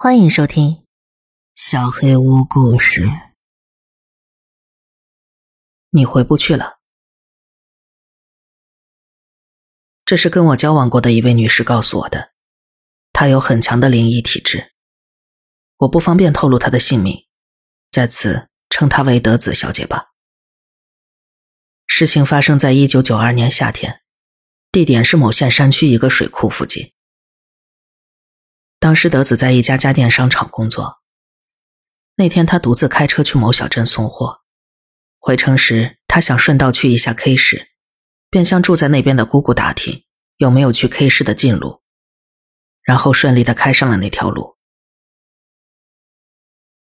欢迎收听《小黑屋故事》。你回不去了，这是跟我交往过的一位女士告诉我的。她有很强的灵异体质，我不方便透露她的姓名，在此称她为德子小姐吧。事情发生在一九九二年夏天，地点是某县山区一个水库附近。当时德子在一家家电商场工作。那天他独自开车去某小镇送货，回城时他想顺道去一下 K 市，便向住在那边的姑姑打听有没有去 K 市的近路，然后顺利的开上了那条路。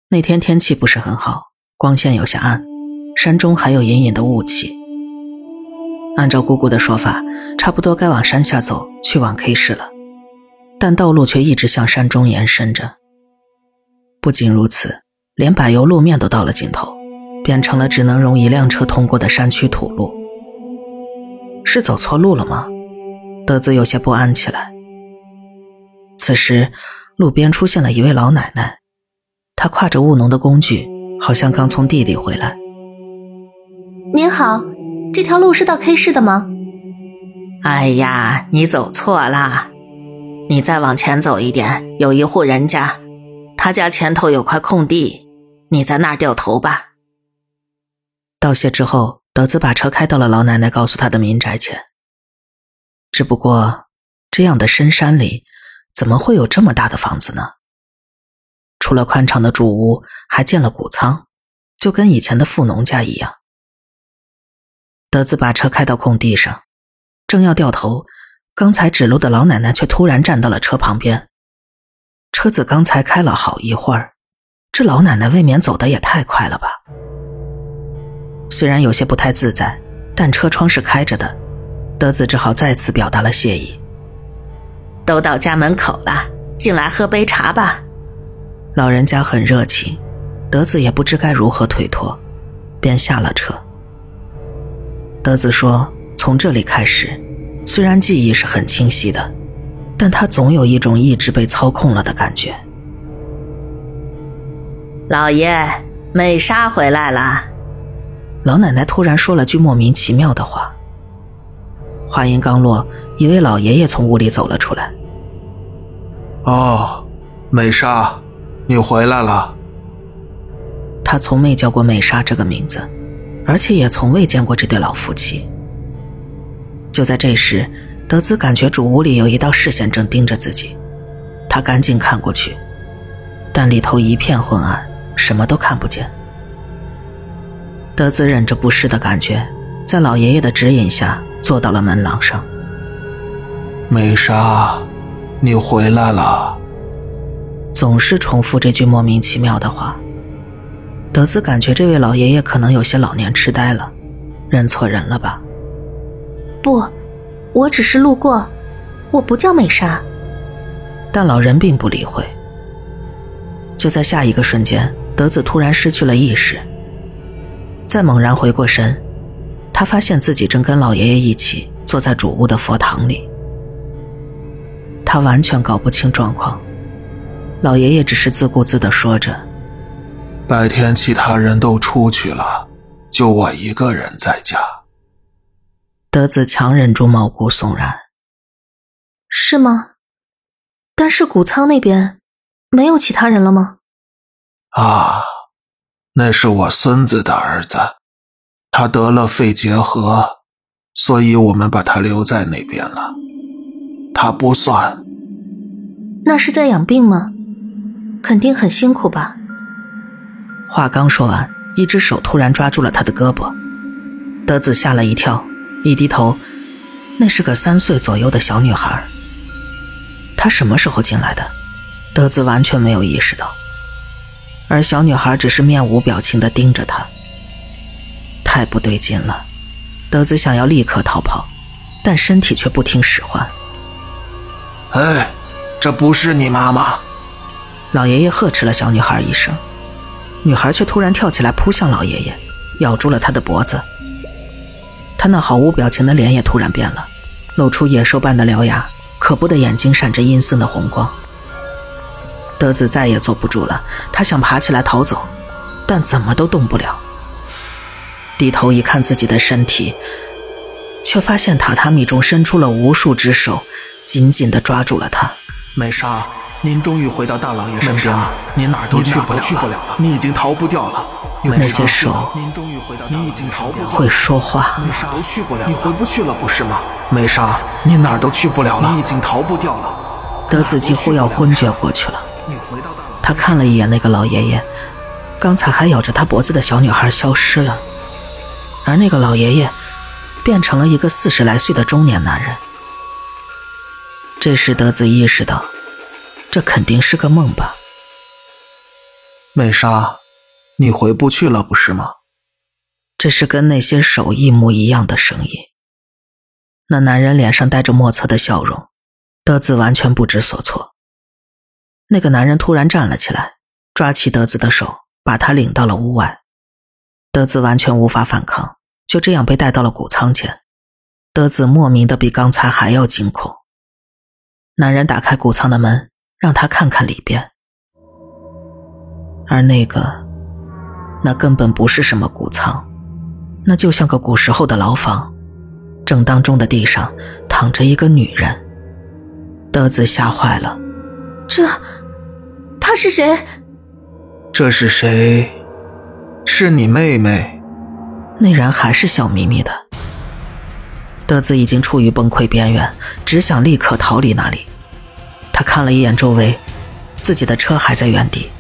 那天天气不是很好，光线有些暗，山中还有隐隐的雾气。按照姑姑的说法，差不多该往山下走去往 K 市了。但道路却一直向山中延伸着。不仅如此，连柏油路面都到了尽头，变成了只能容一辆车通过的山区土路。是走错路了吗？德子有些不安起来。此时，路边出现了一位老奶奶，她挎着务农的工具，好像刚从地里回来。您好，这条路是到 K 市的吗？哎呀，你走错了。你再往前走一点，有一户人家，他家前头有块空地，你在那儿掉头吧。道谢之后，德子把车开到了老奶奶告诉他的民宅前。只不过，这样的深山里，怎么会有这么大的房子呢？除了宽敞的主屋，还建了谷仓，就跟以前的富农家一样。德子把车开到空地上，正要掉头。刚才指路的老奶奶却突然站到了车旁边。车子刚才开了好一会儿，这老奶奶未免走的也太快了吧？虽然有些不太自在，但车窗是开着的，德子只好再次表达了谢意。都到家门口了，进来喝杯茶吧。老人家很热情，德子也不知该如何推脱，便下了车。德子说：“从这里开始。”虽然记忆是很清晰的，但他总有一种一直被操控了的感觉。老爷，美莎回来了。老奶奶突然说了句莫名其妙的话。话音刚落，一位老爷爷从屋里走了出来。哦，美莎，你回来了。他从没叫过美莎这个名字，而且也从未见过这对老夫妻。就在这时，德兹感觉主屋里有一道视线正盯着自己，他赶紧看过去，但里头一片昏暗，什么都看不见。德兹忍着不适的感觉，在老爷爷的指引下坐到了门廊上。美莎，你回来了。总是重复这句莫名其妙的话，德兹感觉这位老爷爷可能有些老年痴呆了，认错人了吧。不，我只是路过，我不叫美莎。但老人并不理会。就在下一个瞬间，德子突然失去了意识。再猛然回过神，他发现自己正跟老爷爷一起坐在主屋的佛堂里。他完全搞不清状况，老爷爷只是自顾自的说着：“白天其他人都出去了，就我一个人在家。”德子强忍住毛骨悚然。是吗？但是谷仓那边没有其他人了吗？啊，那是我孙子的儿子，他得了肺结核，所以我们把他留在那边了。他不算。那是在养病吗？肯定很辛苦吧？话刚说完，一只手突然抓住了他的胳膊，德子吓了一跳。一低头，那是个三岁左右的小女孩。她什么时候进来的？德子完全没有意识到，而小女孩只是面无表情的盯着他。太不对劲了，德子想要立刻逃跑，但身体却不听使唤。哎，这不是你妈妈！老爷爷呵斥了小女孩一声，女孩却突然跳起来扑向老爷爷，咬住了他的脖子。他那毫无表情的脸也突然变了，露出野兽般的獠牙，可怖的眼睛闪着阴森的红光。德子再也坐不住了，他想爬起来逃走，但怎么都动不了。低头一看自己的身体，却发现榻榻米中伸出了无数只手，紧紧地抓住了他。美莎，您终于回到大老爷身边了，您哪儿都去不了，去不了了，你已经逃不掉了。那些手，你已经逃不会说话。美莎，都去不了，你回不去了，不是吗？美莎，你哪儿都去不了了，你已经逃不掉了。德子几乎要昏厥过去了。他看了一眼那个老爷爷，刚才还咬着他脖子的小女孩消失了，而那个老爷爷变成了一个四十来岁的中年男人。这时，德子意识到，这肯定是个梦吧。美莎，你回不去了，不是吗？这是跟那些手一模一样的声音。那男人脸上带着莫测的笑容，德子完全不知所措。那个男人突然站了起来，抓起德子的手，把她领到了屋外。德子完全无法反抗，就这样被带到了谷仓前。德子莫名的比刚才还要惊恐。男人打开谷仓的门，让他看看里边。而那个，那根本不是什么谷仓，那就像个古时候的牢房。正当中的地上躺着一个女人。德子吓坏了，这，她是谁？这是谁？是你妹妹。那人还是笑眯眯的。德子已经处于崩溃边缘，只想立刻逃离那里。他看了一眼周围，自己的车还在原地。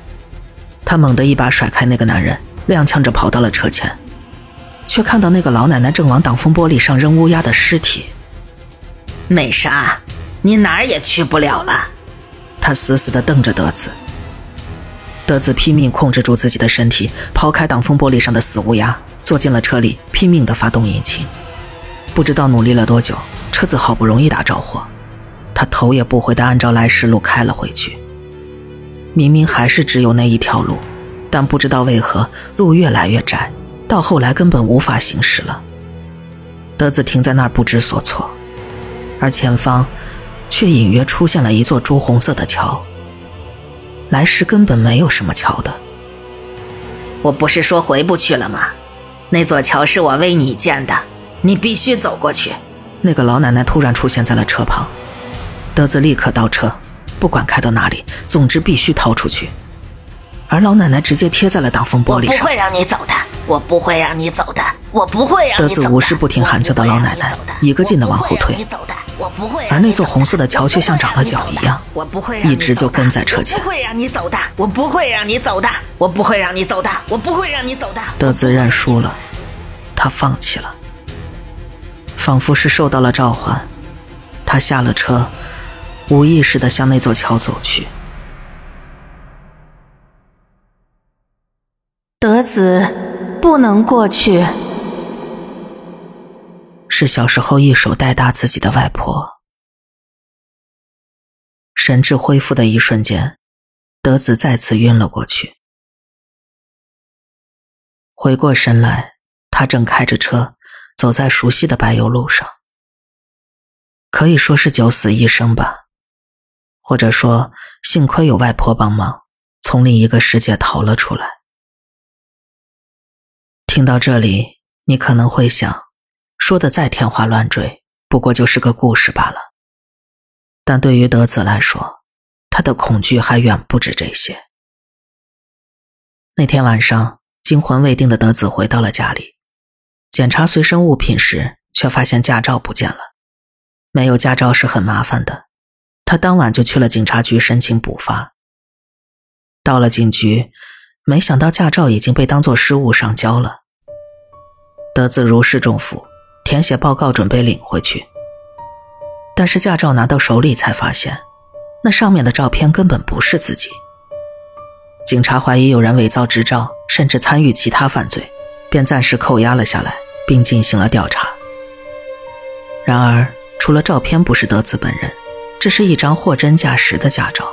他猛地一把甩开那个男人，踉跄着跑到了车前，却看到那个老奶奶正往挡风玻璃上扔乌鸦的尸体。美莎，你哪儿也去不了了。他死死地瞪着德子。德子拼命控制住自己的身体，抛开挡风玻璃上的死乌鸦，坐进了车里，拼命地发动引擎。不知道努力了多久，车子好不容易打着火，他头也不回地按照来时路开了回去。明明还是只有那一条路，但不知道为何路越来越窄，到后来根本无法行驶了。德子停在那儿不知所措，而前方却隐约出现了一座朱红色的桥。来时根本没有什么桥的。我不是说回不去了吗？那座桥是我为你建的。你必须走过去。那个老奶奶突然出现在了车旁，德子立刻倒车，不管开到哪里，总之必须逃出去。而老奶奶直接贴在了挡风玻璃上。我不会让你走的，我不会让你走的，我不会让你走的。德子无视不停喊叫的老奶奶，一个劲的往后退。而那座红色的桥却像长了脚一样，一直就跟在车前。我不会让你走的，我不会让你走的，我不会让你走的，我不会让你走的。德子认输了，他放弃了。仿佛是受到了召唤，他下了车，无意识的向那座桥走去。子，不能过去。是小时候一手带大自己的外婆。神智恢复的一瞬间，德子再次晕了过去。回过神来，他正开着车。走在熟悉的柏油路上，可以说是九死一生吧，或者说幸亏有外婆帮忙，从另一个世界逃了出来。听到这里，你可能会想，说的再天花乱坠，不过就是个故事罢了。但对于德子来说，他的恐惧还远不止这些。那天晚上，惊魂未定的德子回到了家里。检查随身物品时，却发现驾照不见了。没有驾照是很麻烦的，他当晚就去了警察局申请补发。到了警局，没想到驾照已经被当作失物上交了。德子如释重负，填写报告准备领回去。但是驾照拿到手里才发现，那上面的照片根本不是自己。警察怀疑有人伪造执照，甚至参与其他犯罪，便暂时扣押了下来。并进行了调查。然而，除了照片不是德子本人，这是一张货真价实的驾照。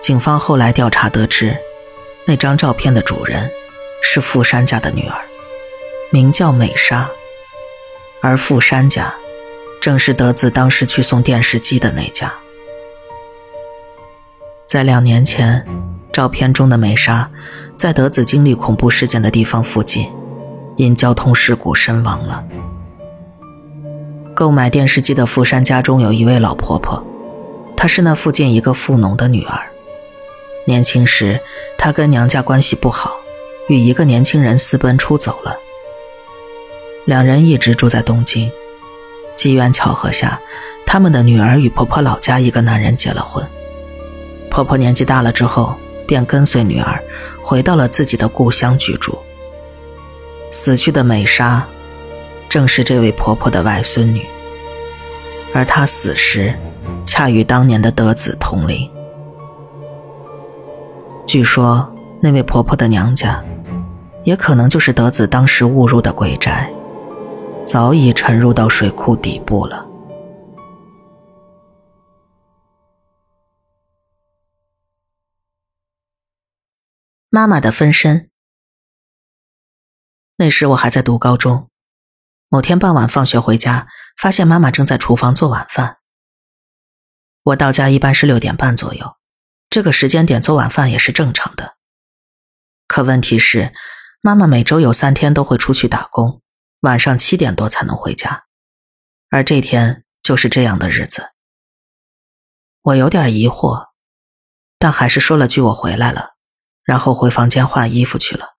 警方后来调查得知，那张照片的主人是富山家的女儿，名叫美莎，而富山家正是德子当时去送电视机的那家。在两年前，照片中的美莎，在德子经历恐怖事件的地方附近，因交通事故身亡了。购买电视机的富山家中有一位老婆婆，她是那附近一个富农的女儿。年轻时，她跟娘家关系不好，与一个年轻人私奔出走了。两人一直住在东京，机缘巧合下，他们的女儿与婆婆老家一个男人结了婚。婆婆年纪大了之后，便跟随女儿回到了自己的故乡居住。死去的美莎，正是这位婆婆的外孙女，而她死时，恰与当年的德子同龄。据说那位婆婆的娘家，也可能就是德子当时误入的鬼宅，早已沉入到水库底部了。妈妈的分身。那时我还在读高中，某天傍晚放学回家，发现妈妈正在厨房做晚饭。我到家一般是六点半左右，这个时间点做晚饭也是正常的。可问题是，妈妈每周有三天都会出去打工，晚上七点多才能回家，而这天就是这样的日子。我有点疑惑，但还是说了句“我回来了”。然后回房间换衣服去了。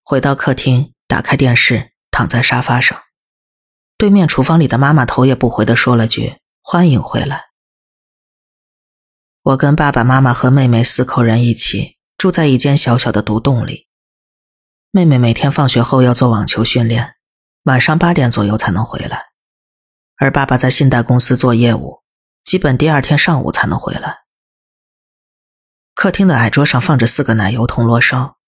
回到客厅，打开电视，躺在沙发上，对面厨房里的妈妈头也不回的说了句：“欢迎回来。”我跟爸爸妈妈和妹妹四口人一起住在一间小小的独栋里。妹妹每天放学后要做网球训练，晚上八点左右才能回来，而爸爸在信贷公司做业务，基本第二天上午才能回来。客厅的矮桌上放着四个奶油铜锣烧，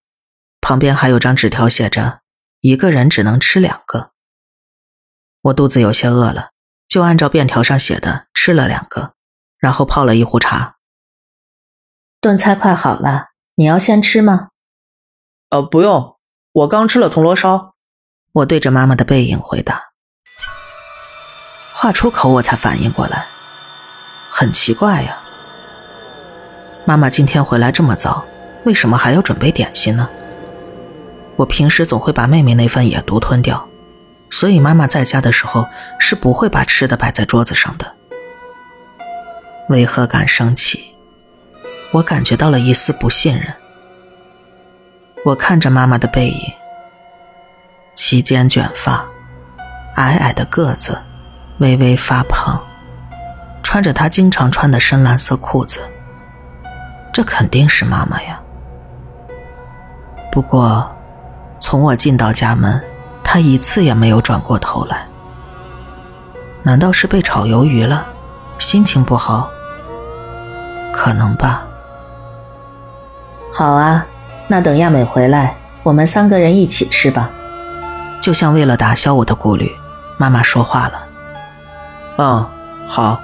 旁边还有张纸条，写着“一个人只能吃两个”。我肚子有些饿了，就按照便条上写的吃了两个，然后泡了一壶茶。炖菜快好了，你要先吃吗？呃，不用，我刚吃了铜锣烧。我对着妈妈的背影回答。话出口，我才反应过来，很奇怪呀。妈妈今天回来这么早，为什么还要准备点心呢？我平时总会把妹妹那份也独吞掉，所以妈妈在家的时候是不会把吃的摆在桌子上的。为何敢生气？我感觉到了一丝不信任。我看着妈妈的背影，齐肩卷发，矮矮的个子，微微发胖，穿着她经常穿的深蓝色裤子。这肯定是妈妈呀。不过，从我进到家门，她一次也没有转过头来。难道是被炒鱿鱼了，心情不好？可能吧。好啊，那等亚美回来，我们三个人一起吃吧。就像为了打消我的顾虑，妈妈说话了。嗯，好。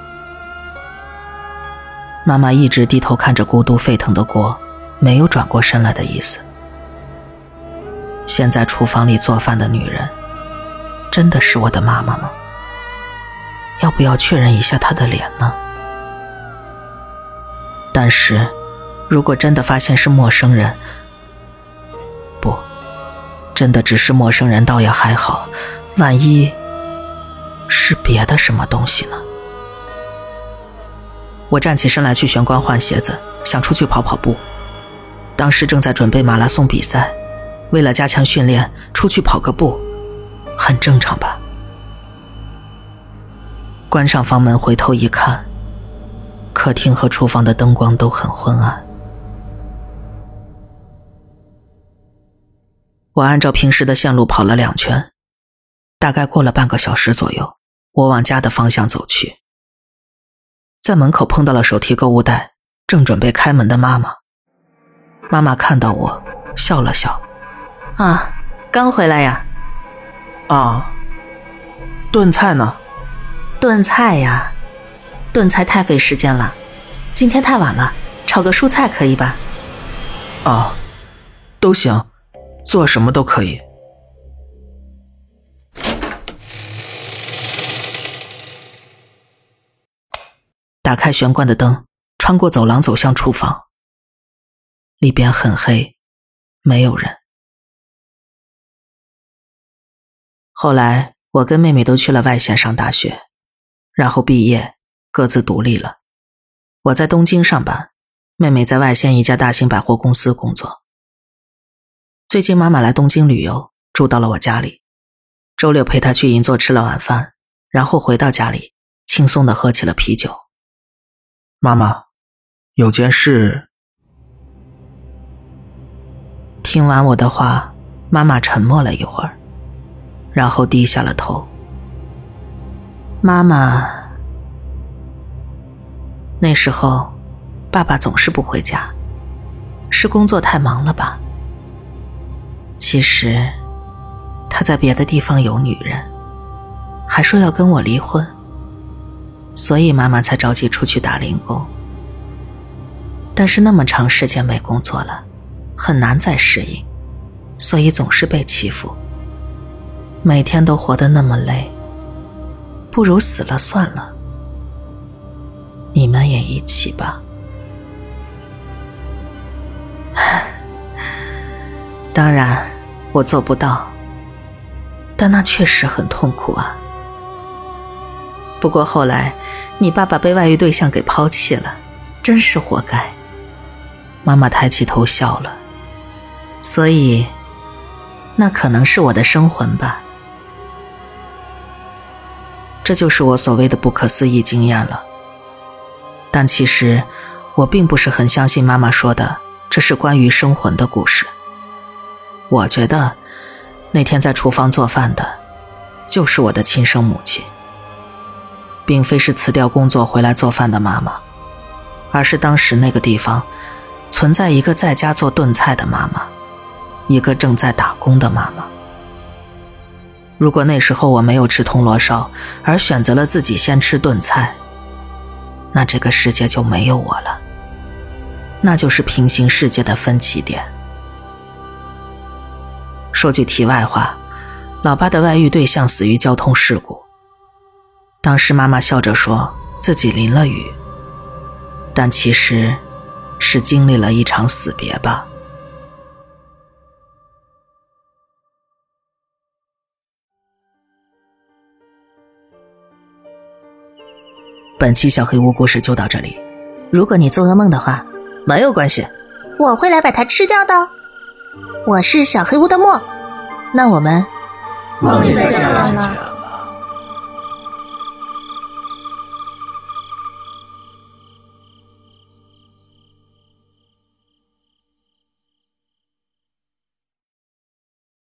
妈妈一直低头看着孤独沸腾的锅，没有转过身来的意思。现在厨房里做饭的女人，真的是我的妈妈吗？要不要确认一下她的脸呢？但是，如果真的发现是陌生人，不，真的只是陌生人，倒也还好。万一是别的什么东西呢？我站起身来去玄关换鞋子，想出去跑跑步。当时正在准备马拉松比赛，为了加强训练，出去跑个步，很正常吧？关上房门，回头一看，客厅和厨房的灯光都很昏暗。我按照平时的线路跑了两圈，大概过了半个小时左右，我往家的方向走去。在门口碰到了手提购物袋，正准备开门的妈妈。妈妈看到我，笑了笑：“啊，刚回来呀？啊，炖菜呢？炖菜呀，炖菜太费时间了。今天太晚了，炒个蔬菜可以吧？啊，都行，做什么都可以。”打开玄关的灯，穿过走廊走向厨房。里边很黑，没有人。后来我跟妹妹都去了外县上大学，然后毕业，各自独立了。我在东京上班，妹妹在外县一家大型百货公司工作。最近妈妈来东京旅游，住到了我家里。周六陪她去银座吃了晚饭，然后回到家里，轻松的喝起了啤酒。妈妈，有件事。听完我的话，妈妈沉默了一会儿，然后低下了头。妈妈，那时候，爸爸总是不回家，是工作太忙了吧？其实，他在别的地方有女人，还说要跟我离婚，所以妈妈才着急出去打零工。但是那么长时间没工作了，很难再适应，所以总是被欺负，每天都活得那么累，不如死了算了。你们也一起吧。当然。我做不到，但那确实很痛苦啊。不过后来，你爸爸被外遇对象给抛弃了，真是活该。妈妈抬起头笑了，所以，那可能是我的生魂吧。这就是我所谓的不可思议经验了。但其实，我并不是很相信妈妈说的这是关于生魂的故事。我觉得，那天在厨房做饭的，就是我的亲生母亲，并非是辞掉工作回来做饭的妈妈，而是当时那个地方存在一个在家做炖菜的妈妈，一个正在打工的妈妈。如果那时候我没有吃铜锣烧，而选择了自己先吃炖菜，那这个世界就没有我了，那就是平行世界的分歧点。说句题外话，老爸的外遇对象死于交通事故。当时妈妈笑着说自己淋了雨，但其实是经历了一场死别吧。本期小黑屋故事就到这里。如果你做噩梦的话，没有关系，我会来把它吃掉的。我是小黑屋的墨，那我们梦里再见了。